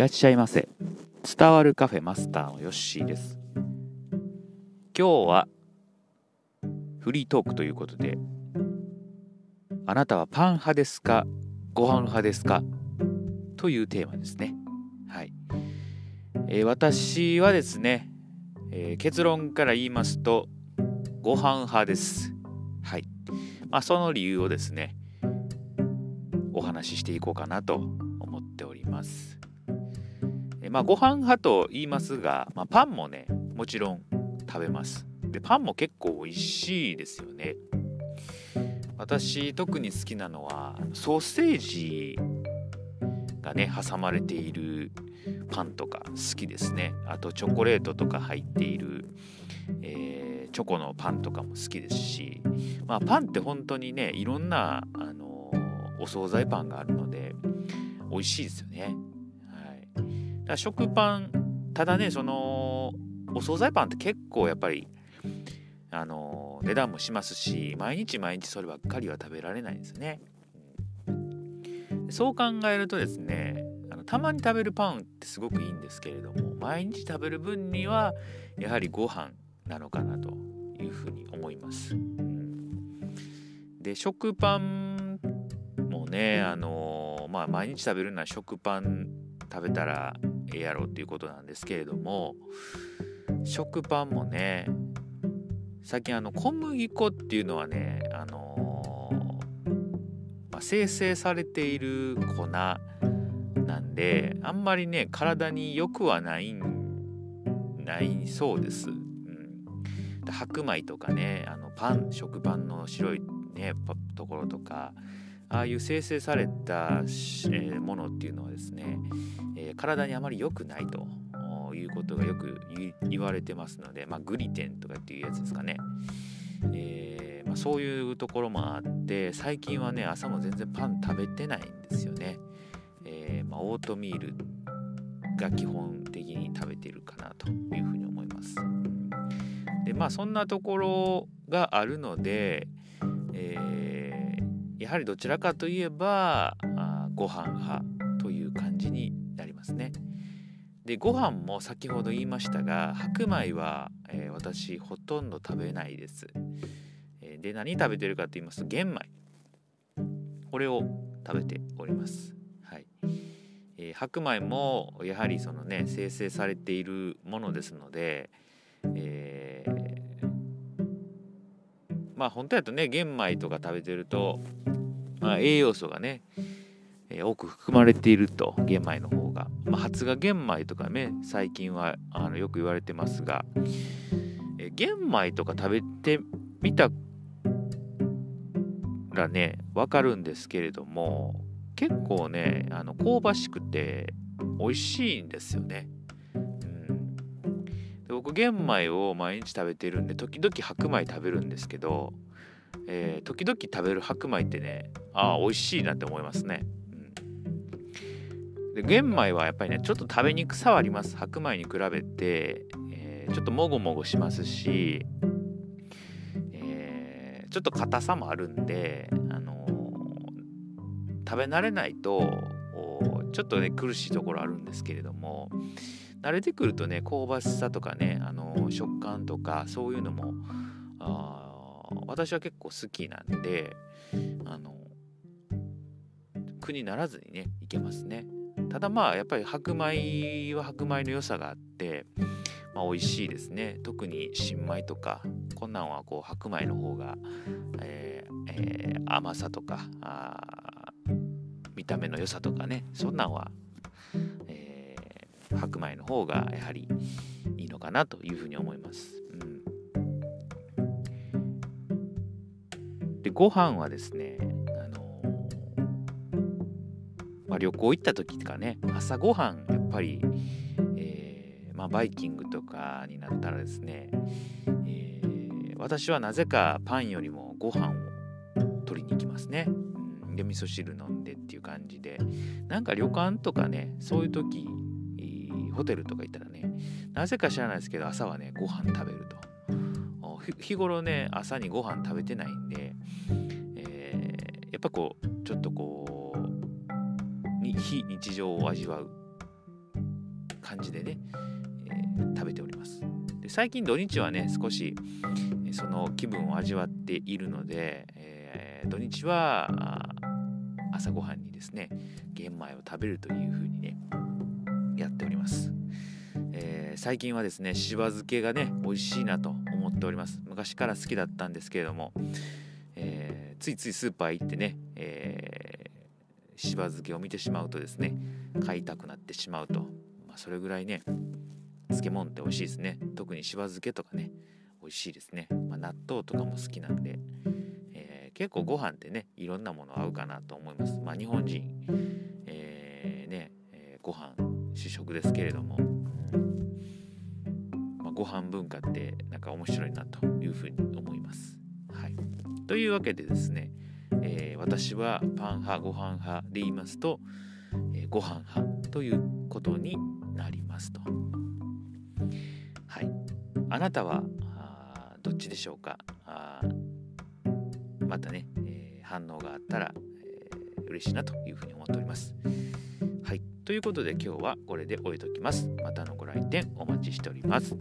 らっしゃいませ。伝わるカフェマスターのヨッシーです。今日はフリートークということであなたはパン派ですか？ご飯派ですか？というテーマですね。はい、えー、私はですね、えー、結論から言いますとご飯派です。はい。まあその理由をですねお話ししていこうかなとまあ、ご飯派と言いますが、まあ、パンもね、もちろん食べます。で、パンも結構美味しいですよね。私、特に好きなのは、ソーセージがね、挟まれているパンとか好きですね。あと、チョコレートとか入っている、えー、チョコのパンとかも好きですし、まあ、パンって本当にね、いろんな、あのお惣菜パンがあるので、美味しいですよね。だ食パンただねそのお惣菜パンって結構やっぱりあの値段もしますし毎日毎日そればっかりは食べられないんですね、そう考えるとですねあのたまに食べるパンってすごくいいんですけれども毎日食べる分にはやはりご飯なのかなというふうに思います、で食パンもねあのまあ毎日食べるのは食パン食べたらやろうっていうことなんですけれども食パンもね最近あの小麦粉っていうのはねあのー、まあ、生成されている粉なんであんまりね体に良くはないないそうです、うん、白米とかねあのパン食パンの白いねところとかああいう生成された、えものっていうのはですね、え、体にあまり良くないということがよく言われてますので、まあ、グリテンとかっていうやつですかね、えー、まあ、そういうところもあって最近はね朝も全然パン食べてないんですよね、え、まあ、オートミールが基本的に食べてるかなというふうに思います。でまあそんなところがあるので、えやはりどちらかといえばあご飯派という感じになりますね。でご飯も先ほど言いましたが白米は、えー、私ほとんど食べないです。え、で何食べてるかと言いますと玄米これを食べております。はいえー、白米もやはりそのね生成されているものですので、えまあ本当やとね玄米とか食べてるとまあ、栄養素がね、えー、多く含まれていると玄米の方が、まあ、発芽玄米とかね最近はあのよく言われてますが、えー、玄米とか食べてみたらね分かるんですけれども結構ねあの香ばしくて美味しいんですよね。僕玄米を毎日食べてるんで時々白米食べるんですけどえー、時々食べる白米ってねああ美味しいなって思いますね、うん、で玄米はやっぱりねちょっと食べにくさはあります。白米に比べて、えー、ちょっともごもごしますし、えー、ちょっと硬さもあるんで、あの食べ慣れないとちょっとね苦しいところあるんですけれども慣れてくるとね香ばしさとかね、あの食感とかそういうのもあ私は結構好きなんであの苦にならずにねいけますね。ただまあやっぱり白米は白米の良さがあって、まあ、美味しいですね。特に新米とかこんなんはこう白米の方が、えーえー、甘さとか見た目の良さとかねそんなんは、白米の方がやはりいいのかなというふうに思います。でご飯はですね、あのまあ、旅行行った時とかね朝ごはんやっぱり、えー、まあ、バイキングとかになったらですね、えー、私はなぜかパンよりもご飯を取りに行きますね。で味噌汁飲んでっていう感じでなんか旅館とかねそういう時ホテルとか行ったらねなぜか知らないですけど朝はねご飯食べると。日頃ね朝にご飯食べてないんで、えー、やっぱこうちょっとこうに非日常を味わう感じでね、えー、食べております。で最近土日はね少しその気分を味わっているので、えー、土日は朝ごはんにですね玄米を食べるというふうにねやっております、えー、最近はですねしば漬けがね美味しいなと思っております。昔から好きだったんですけれども、えー、ついついスーパー行ってね、えー、しば漬けを見てしまうとですね買いたくなってしまうと、まあ、それぐらいね漬物って美味しいですね。特にしば漬けとかね美味しいですね、まあ、納豆とかも好きなんで、えー、結構ご飯ってねいろんなもの合うかなと思います。まあ日本人、えー、ね、ご飯主食ですけれども、まあ、ご飯文化ってなんか面白いなというふうに思います。はい、というわけでですね、えー、私はパン派ご飯派で言いますと、えー、ご飯派ということになりますと。はい、あなたはどっちでしょうか？あまたね、えー、反応があったら、えー、嬉しいなというふうに思っております。ということで今日はこれで終えときます。またのご来店お待ちしております。